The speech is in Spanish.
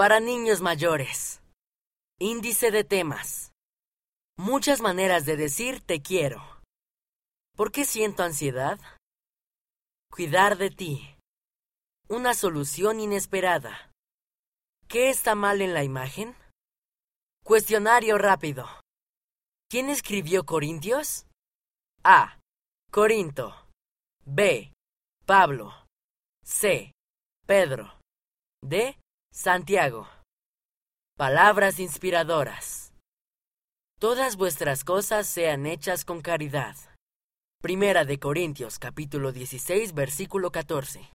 Para niños mayores. Índice de temas. Muchas maneras de decir te quiero. ¿Por qué siento ansiedad? Cuidar de ti. Una solución inesperada. ¿Qué está mal en la imagen? Cuestionario rápido. ¿Quién escribió Corintios? A. Corinto. B. Pablo. C. Pedro. D. Santiago. Palabras inspiradoras. Todas vuestras cosas sean hechas con caridad. Primera de Corintios capítulo 16 versículo 14.